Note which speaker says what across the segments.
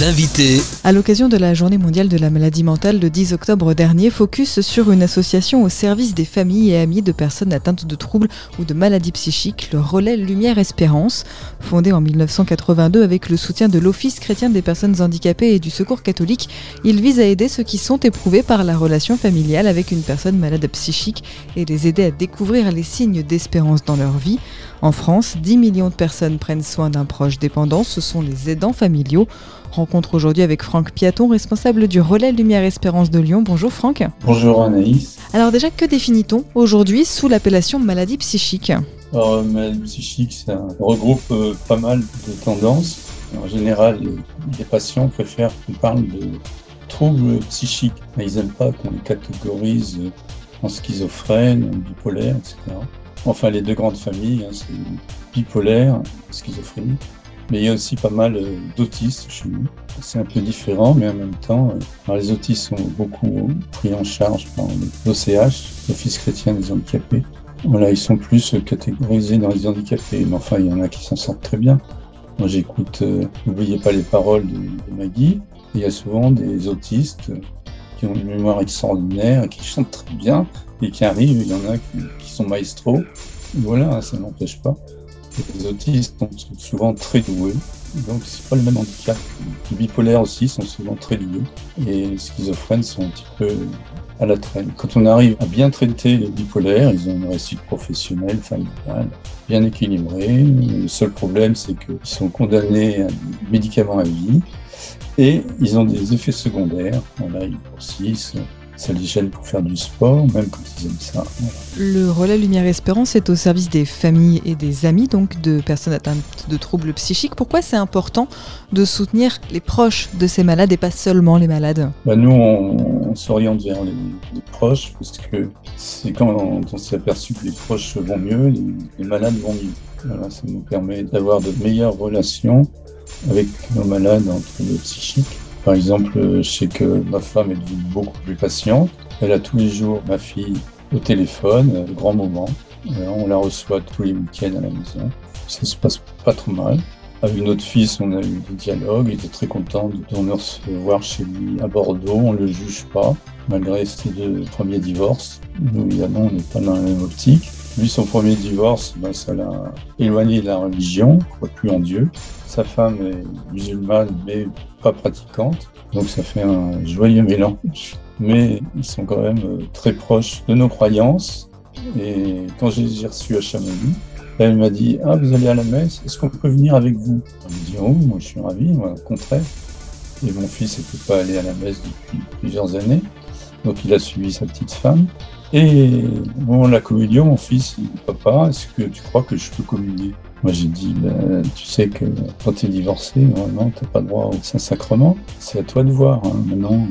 Speaker 1: L'invité.
Speaker 2: À l'occasion de la journée mondiale de la maladie mentale le 10 octobre dernier, focus sur une association au service des familles et amis de personnes atteintes de troubles ou de maladies psychiques, le Relais Lumière Espérance. Fondé en 1982 avec le soutien de l'Office chrétien des personnes handicapées et du Secours catholique, il vise à aider ceux qui sont éprouvés par la relation familiale avec une personne malade psychique et les aider à découvrir les signes d'espérance dans leur vie. En France, 10 millions de personnes prennent soin d'un proche dépendant, ce sont les aidants familiaux. Rencontre aujourd'hui avec Franck Piaton, responsable du Relais Lumière Espérance de Lyon. Bonjour Franck.
Speaker 3: Bonjour Anaïs.
Speaker 2: Alors déjà, que définit-on aujourd'hui sous l'appellation maladie psychique
Speaker 3: Alors, maladie psychique, ça regroupe euh, pas mal de tendances. En général, les, les patients préfèrent qu'on parle de troubles psychiques. Mais ils n'aiment pas qu'on les catégorise en schizophrène, en bipolaire, etc. Enfin, les deux grandes familles, hein, c'est bipolaire, schizophrénie. Mais il y a aussi pas mal euh, d'autistes chez nous. C'est un peu différent, mais en même temps, euh, les autistes sont beaucoup pris en charge par l'OCH, l'Office chrétien des handicapés. Voilà, ils sont plus catégorisés dans les handicapés, mais enfin, il y en a qui s'en sortent très bien. Moi, j'écoute euh, N'oubliez pas les paroles de, de Maggie. Il y a souvent des autistes qui ont une mémoire extraordinaire, qui chantent très bien, et qui arrivent, il y en a qui, qui sont maestros. Voilà, ça n'empêche pas. Les autistes sont souvent très doués, donc c'est pas le même handicap. Les bipolaires aussi sont souvent très doués, et les schizophrènes sont un petit peu à la traîne. Quand on arrive à bien traiter les bipolaires, ils ont une réussite professionnelle, familiale, bien équilibrée. Le seul problème, c'est qu'ils sont condamnés à des médicaments à vie, et ils ont des effets secondaires. Voilà, ils grossissent, ça les gêne pour faire du sport, même quand ils aiment ça. Voilà.
Speaker 2: Le Relais Lumière Espérance est au service des familles et des amis, donc de personnes atteintes de troubles psychiques. Pourquoi c'est important de soutenir les proches de ces malades et pas seulement les malades?
Speaker 3: Bah Nous, on, on s'oriente vers les, les, proches parce que c'est quand on, on s'est aperçu que les proches vont mieux, les, les malades vont mieux. Voilà, ça nous permet d'avoir de meilleures relations avec nos malades en troubles psychiques. Par exemple, je sais que ma femme est devenue beaucoup plus patiente. Elle a tous les jours ma fille au téléphone, de grands moments. On la reçoit tous les week-ends à la maison. Ça se passe pas trop mal. Avec notre fils, on a eu des dialogues. Il était très content de recevoir chez lui à Bordeaux. On ne le juge pas, malgré ses deux premiers divorces. Nous, évidemment, on n'est pas dans la même optique. Lui, son premier divorce, ben, ça l'a éloigné de la religion, il croit plus en Dieu. Sa femme est musulmane, mais pas pratiquante. Donc ça fait un joyeux mélange. Mais ils sont quand même euh, très proches de nos croyances. Et quand je les ai reçus à Chamonix, elle m'a dit Ah, vous allez à la messe, est-ce qu'on peut venir avec vous? Je lui dit Oh, moi je suis ravi, moi, au contraire. Et mon fils n'était pas allé à la messe depuis plusieurs années. Donc il a suivi sa petite femme. Et bon, la communion, mon fils, Papa, est-ce que tu crois que je peux communier? Moi j'ai dit ben, Tu sais que quand tu es divorcé, normalement, tu n'as pas droit au Saint-Sacrement. C'est à toi de voir. Hein. Maintenant,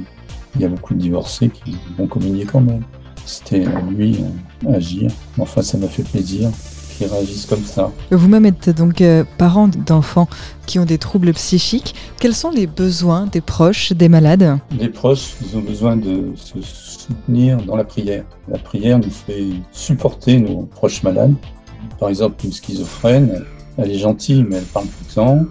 Speaker 3: il y a beaucoup de divorcés qui vont communier quand même. C'était lui à agir. Enfin, ça m'a fait plaisir qu'ils réagissent comme ça.
Speaker 2: Vous-même êtes donc euh, parent d'enfants qui ont des troubles psychiques. Quels sont les besoins des proches, des malades?
Speaker 3: Les proches, ils ont besoin de se soutenir dans la prière. La prière nous fait supporter nos proches malades. Par exemple, une schizophrène, elle est gentille, mais elle parle tout le temps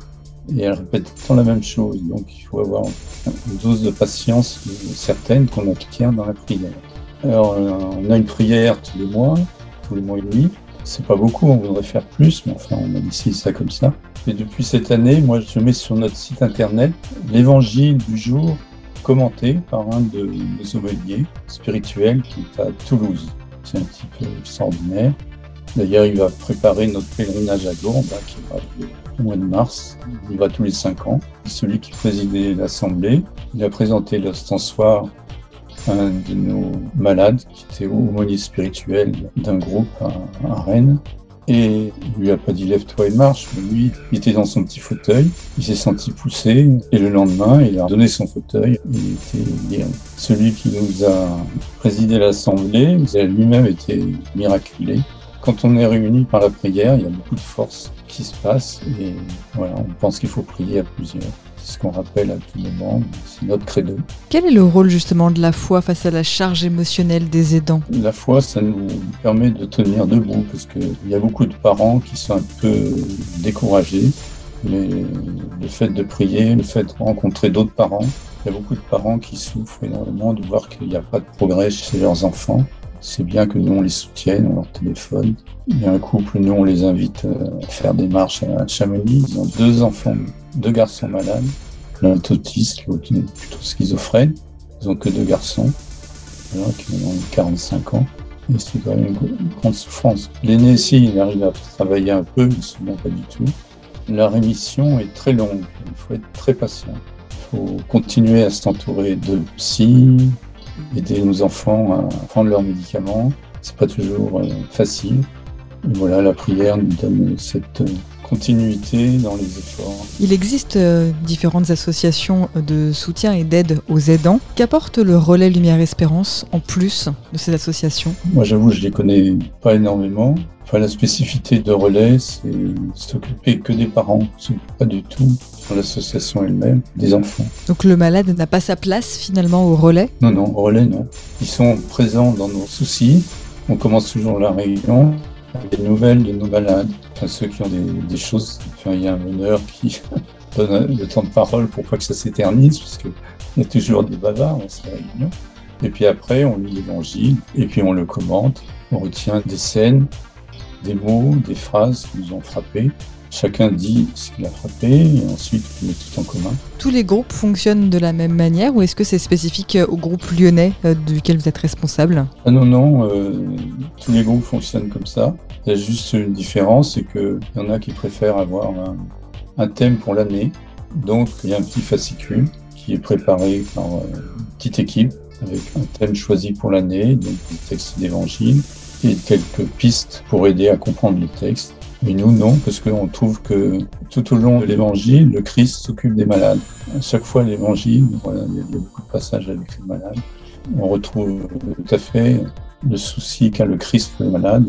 Speaker 3: et elle répète tout le temps la même chose. Donc, il faut avoir une dose de patience certaine qu'on acquiert dans la prière. Alors, on a une prière tous les mois, tous les mois et demi. C'est pas beaucoup, on voudrait faire plus, mais enfin, on a décidé ça comme ça. Et depuis cette année, moi, je mets sur notre site internet l'évangile du jour commenté par un de nos aumôniers spirituels qui est à Toulouse. C'est un petit peu extraordinaire. D'ailleurs, il va préparer notre pèlerinage à hein, qui va au mois de mars. Il va tous les cinq ans. Celui qui présidait l'Assemblée, il a présenté l'ostensoir un de nos malades qui était aumônier spirituel d'un groupe à, à, Rennes. Et il lui a pas dit lève-toi et marche, mais lui, il était dans son petit fauteuil, il s'est senti poussé, et le lendemain, il a donné son fauteuil, il était guéri. Celui qui nous a présidé l'Assemblée, il a lui-même été miraculé. quand on est réunis par la prière, il y a beaucoup de force qui se passe et voilà, on pense qu'il faut prier à plusieurs. C'est ce qu'on rappelle à tout moment, c'est notre credo.
Speaker 2: Quel est le rôle justement de la foi face à la charge émotionnelle des aidants?
Speaker 3: La foi, ça nous permet de tenir debout parce qu'il y a beaucoup de parents qui sont un peu découragés. Mais le fait de prier, le fait de rencontrer d'autres parents, il y a beaucoup de parents qui souffrent énormément de voir qu'il n'y a pas de progrès chez leurs enfants. C'est bien que nous, on les soutienne, on leur téléphone. Il y a un couple, nous, on les invite à faire des marches à Chamonix. Ils ont deux enfants, deux garçons malades. L'un est autiste, l'autre est plutôt schizophrène. Ils ont que deux garçons, qui ont 45 ans. Et c'est quand même une grande souffrance. L'aîné, si, il arrive à travailler un peu, mais souvent pas du tout. La rémission est très longue. Il faut être très patient. Il faut continuer à s'entourer de psy, aider nos enfants à prendre leurs médicaments. C'est pas toujours euh, facile. Et voilà, la prière nous donne cette euh, continuité dans les efforts.
Speaker 2: Il existe euh, différentes associations de soutien et d'aide aux aidants. Qu'apporte le relais Lumière Espérance en plus de ces associations?
Speaker 3: Moi, j'avoue, je les connais pas énormément. Enfin, la spécificité de relais, c'est s'occuper que des parents, pas du tout l'association elle-même, des enfants.
Speaker 2: Donc le malade n'a pas sa place finalement au relais?
Speaker 3: Non, non, au relais, non. Ils sont présents dans nos soucis. On commence toujours la réunion avec des nouvelles de nos malades, enfin ceux qui ont des, choses. Enfin, il y a un meneur qui donne le temps de parole pour pas que ça s'éternise, parce qu'il y a toujours des bavards dans ces réunions. Et puis après, on lit l'évangile, et puis on le commente, on retient des scènes, des mots, des phrases qui nous ont frappés. Chacun dit ce qu'il a frappé et ensuite on met tout en commun.
Speaker 2: Tous les groupes fonctionnent de la même manière ou est-ce que c'est spécifique au groupe lyonnais euh, duquel vous êtes responsable?
Speaker 3: Ah non, non, euh, tous les groupes fonctionnent comme ça. Il y a juste une différence, c'est qu'il y en a qui préfèrent avoir un, un thème pour l'année. Donc il y a un petit fascicule qui est préparé par euh, une petite équipe avec un thème choisi pour l'année, donc des textes d'évangile et quelques pistes pour aider à comprendre le texte. Mais nous, non, parce qu'on trouve que tout au long de l'évangile, le Christ s'occupe des malades. À chaque fois, l'évangile, voilà, il y a beaucoup de passages avec les malades. On retrouve tout à fait le souci qu'a le Christ pour les malades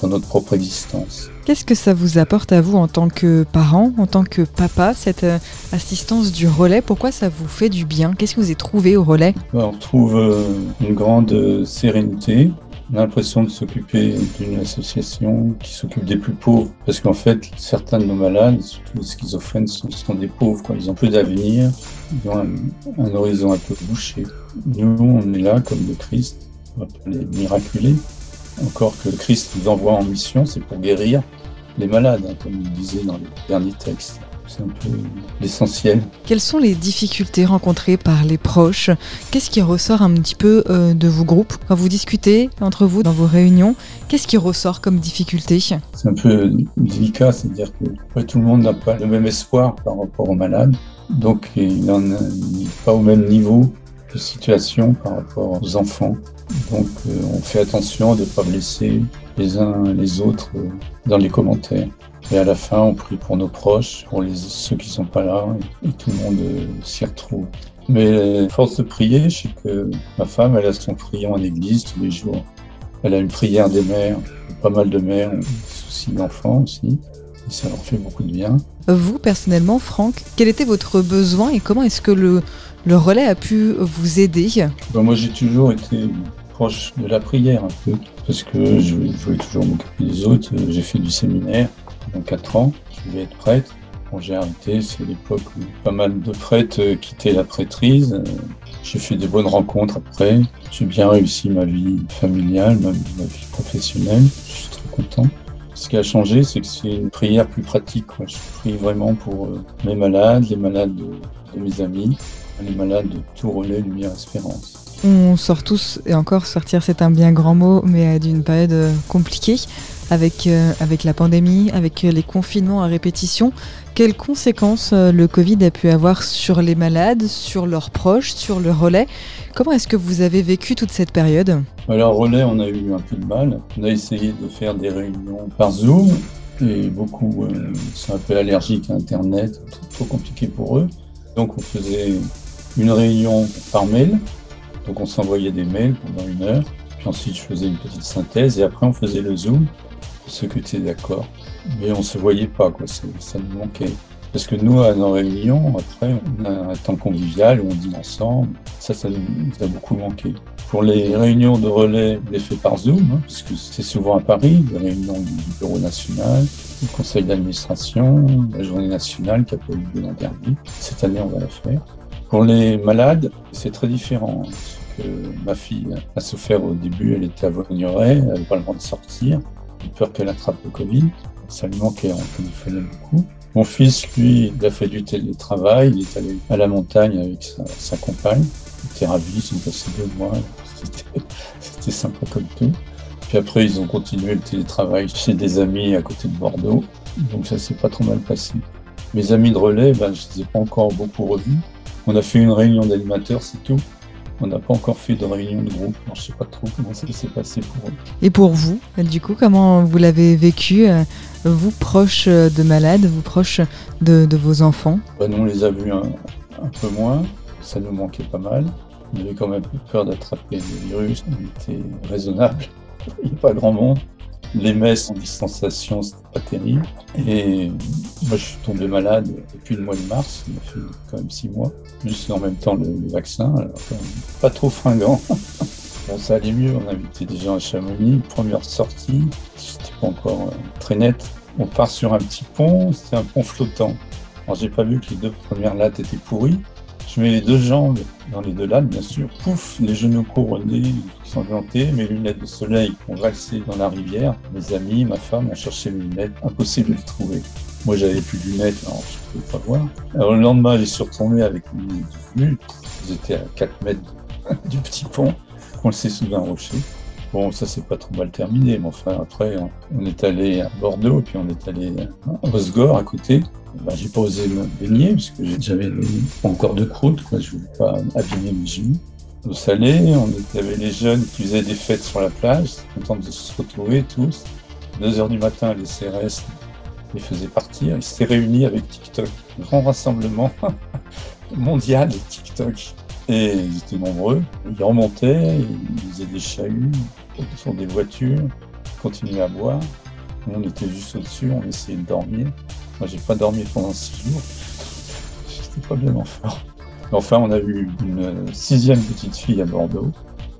Speaker 3: dans notre propre existence.
Speaker 2: Qu'est-ce que ça vous apporte à vous en tant que parent, en tant que papa, cette euh, assistance du relais? Pourquoi ça vous fait du bien? Qu'est-ce que vous avez trouvé au relais?
Speaker 3: On trouve euh, une grande sérénité, on a l'impression de s'occuper d'une association qui s'occupe des plus pauvres. Parce qu'en fait, certains de nos malades, surtout les schizophrènes, sont, des pauvres. Ils ont peu d'avenir, ils ont un, horizon un peu bouché. Nous, on est là comme le Christ, on va pas les miraculer. Encore que le Christ nous envoie en mission, c'est pour guérir les malades, hein, comme il disait dans les derniers textes c'est un peu l'essentiel.
Speaker 2: Quelles sont les difficultés rencontrées par les proches? Qu'est-ce qui ressort un petit peu euh, de vos groupes? Quand vous discutez entre vous dans vos réunions, qu'est-ce qui ressort comme difficulté?
Speaker 3: C'est un peu délicat, c'est-à-dire que tout le monde n'a pas le même espoir par rapport aux malades, donc il n'en est pas au même niveau de situation par rapport aux enfants. Donc euh, on fait attention de ne pas blesser les uns les autres euh, dans les commentaires. Et à la fin, on prie pour nos proches, pour les, ceux qui sont pas là, et, tout le monde euh, s'y retrouve. Mais force de prier, je sais que ma femme, elle a son priant en église tous les jours. Elle a une prière des mères, pas mal de mères, des soucis d'enfants aussi. Et ça leur fait beaucoup de bien.
Speaker 2: Vous, personnellement, Franck, quel était votre besoin et comment est-ce que le, le relais a pu vous aider?
Speaker 3: Ben, Moi, j'ai toujours été proche de la prière un peu, parce que je voulais toujours m'occuper des autres. J'ai fait du séminaire pendant 4 ans. Je voulais être prêtre. Quand j'ai arrêté, c'est l'époque où pas mal de prêtres quittaient la prêtrise. J'ai fait des bonnes rencontres après. J'ai bien réussi ma vie familiale, ma, ma vie professionnelle. Je suis très content. Ce qui a changé, c'est que c'est une prière plus pratique. Je prie vraiment pour euh, mes malades, les malades de, de mes amis, les malades de tout relais Lumière Espérance.
Speaker 2: On sort tous, et encore sortir c'est un bien grand mot, mais d'une période euh, compliquée avec, euh, avec la pandémie, avec les confinements à répétition. Quelles conséquences euh, le Covid a pu avoir sur les malades, sur leurs proches, sur le relais? Comment est-ce que vous avez vécu toute cette période?
Speaker 3: Alors relais, on a eu un peu de mal. On a essayé de faire des réunions par Zoom et beaucoup sont un peu allergiques à Internet, trop compliqué pour eux. Donc on faisait une réunion par mail. Donc on s'envoyait des mails pendant une heure. Puis ensuite, je faisais une petite synthèse et après, on faisait le zoom pour ceux qui étaient d'accord. Mais on se voyait pas, quoi. Ça nous manquait. Parce que nous, à nos réunions, après, on a un temps convivial où on dîne ensemble. Ça, ça nous a beaucoup manqué. Pour les réunions de relais, on les fait par Zoom, hein, puisque c'est souvent à Paris, les réunions du Bureau national, du conseil d'administration, la journée nationale qui a pas eu lieu l'an dernier. Cette année, on va la faire. Pour les malades, c'est très différent. Parce que ma fille a souffert au début, elle était à Vaugneray, elle n'avait pas le droit de sortir, peur qu'elle attrape le Covid. Ça lui manquait, on téléphonait beaucoup. Mon fils, lui, il a fait du télétravail, il est allé à la montagne avec sa, compagne. Il était ravi, ils sont passés deux mois, c'était sympa comme tout. Puis après, ils ont continué le télétravail chez des amis à côté de Bordeaux, donc ça s'est pas trop mal passé. Mes amis de relais, ben, je les ai pas encore beaucoup revus. On a fait une réunion d'animateurs, c'est tout. On n'a pas encore fait de réunion de groupe. je ne sais pas trop comment ça s'est passé pour eux.
Speaker 2: Et pour vous, du coup, comment vous l'avez vécu euh, vous proche de malades, vous proche de, vos enfants?
Speaker 3: Bah, Nous, on les a vus un, peu moins. Ça nous manquait pas mal. On avait quand même peur d'attraper le virus. On était raisonnable. Il n'y a pas grand monde. Les messes en distanciation, c'était pas terrible. Et moi, je suis tombé malade depuis le mois de mars. Il a fait quand même six mois. Juste en même temps le, vaccin. Pas trop fringant. Bon, ça allait mieux. On invitait des gens à Chamonix. Première sortie. C'était pas encore euh, très net. On part sur un petit pont. C'était un pont flottant. Alors, j'ai pas vu que les deux premières lattes étaient pourries. Je mets les deux jambes dans les deux lattes, bien sûr. Pouf, les genoux couronnés, sanglantés, mes lunettes de soleil ont valsé dans la rivière. Mes amis, ma femme ont cherché mes lunettes, impossible de les trouver. Moi, j'avais plus de lunettes, alors je ne pouvais pas voir. Alors, le lendemain, suis retourné avec mes lunettes. J'étais à 4 mètres du petit pont, coincé sous un rocher. Bon, ça c'est pas trop mal terminé, mais enfin après, on est allé à Bordeaux, puis on est allé à Osgore à côté. Ben, j'ai pas osé me baigner parce que j'avais encore de croûte, quoi. je voulais pas abîmer mes genoux. Au Salé, on avait les jeunes qui faisaient des fêtes sur la plage, contents de se retrouver tous. 2 heures du matin, les CRS les faisaient partir. Ils s'étaient réunis avec TikTok. Grand rassemblement mondial de TikTok. Ils étaient nombreux. Ils remontaient, ils faisaient des chahuts sur des voitures, ils continuaient à boire. On était juste au-dessus, on essayait de dormir. Moi, j'ai pas dormi pendant six jours. J'étais pas bien en forme. Enfin, on a vu une sixième petite fille à Bordeaux.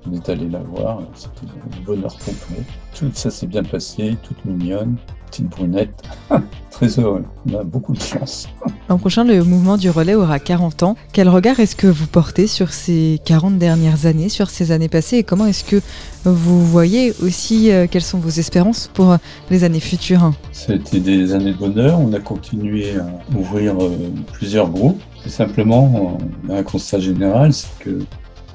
Speaker 3: On est allé la voir, c'était un bonheur complet. Tout ça s'est bien passé, toute mignonne, petite brunette. Très heureux, on a beaucoup de chance.
Speaker 2: L'an prochain, le mouvement du relais aura 40 ans. Quel regard est-ce que vous portez sur ces 40 dernières années, sur ces années passées et comment est-ce que vous voyez aussi euh, quelles sont vos espérances pour les années futures?
Speaker 3: C'était des années de bonheur, on a continué à ouvrir euh, plusieurs groupes. Simplement, un constat général, c'est que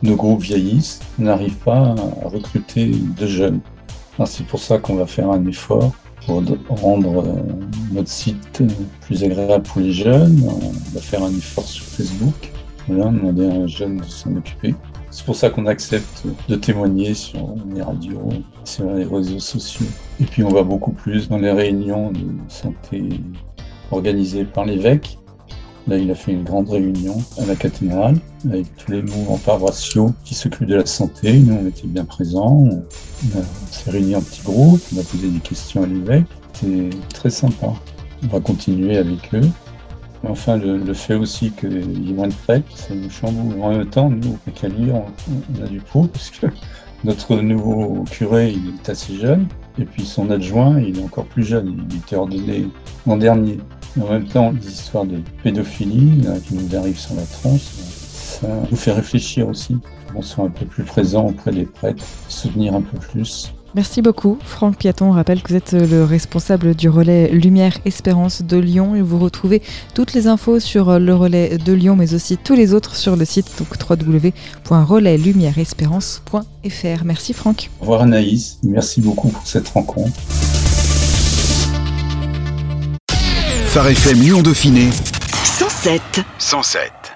Speaker 3: nos groupes vieillissent, on n'arrive pas à recruter de jeunes. C'est pour ça qu'on va faire un effort pour rendre euh, notre site plus agréable pour les jeunes. On va faire un effort sur Facebook. Voilà, demander à un jeune de s'en occuper. C'est pour ça qu'on accepte de témoigner sur les radios, sur les réseaux sociaux. Et puis on va beaucoup plus dans les réunions de santé organisées par l'évêque Là, il a fait une grande réunion à la cathédrale avec tous les mouvements paroissiaux qui s'occupent de la santé. Nous, on était bien présents. On, s'est réunis en petits groupes, on a posé des questions à l'évêque. C'était très sympa. On va continuer avec eux. Enfin, le, fait aussi qu'il y ait moins de prêtres, ça nous chamboule. En même temps, nous, à Cali, on, a du pot, parce que notre nouveau curé, est assez jeune, et puis son adjoint, il est encore plus jeune. Il était ordonné l'an dernier en même temps, des histoires de pédophilie qui nous arrivent sur la tronche, ça nous fait réfléchir aussi. On soit un peu plus présent auprès des prêtres, soutenir un peu plus.
Speaker 2: Merci beaucoup, Franck Piaton. On rappelle que vous êtes le responsable du relais Lumière Espérance de Lyon et vous retrouvez toutes les infos sur le relais de Lyon, mais aussi tous les autres sur le site donc www.relaislumièreespérance.fr. Merci, Franck.
Speaker 3: Au revoir, Anaïs. Merci beaucoup pour cette rencontre.
Speaker 4: Phare FM Lyon Dauphiné
Speaker 1: 107
Speaker 4: 107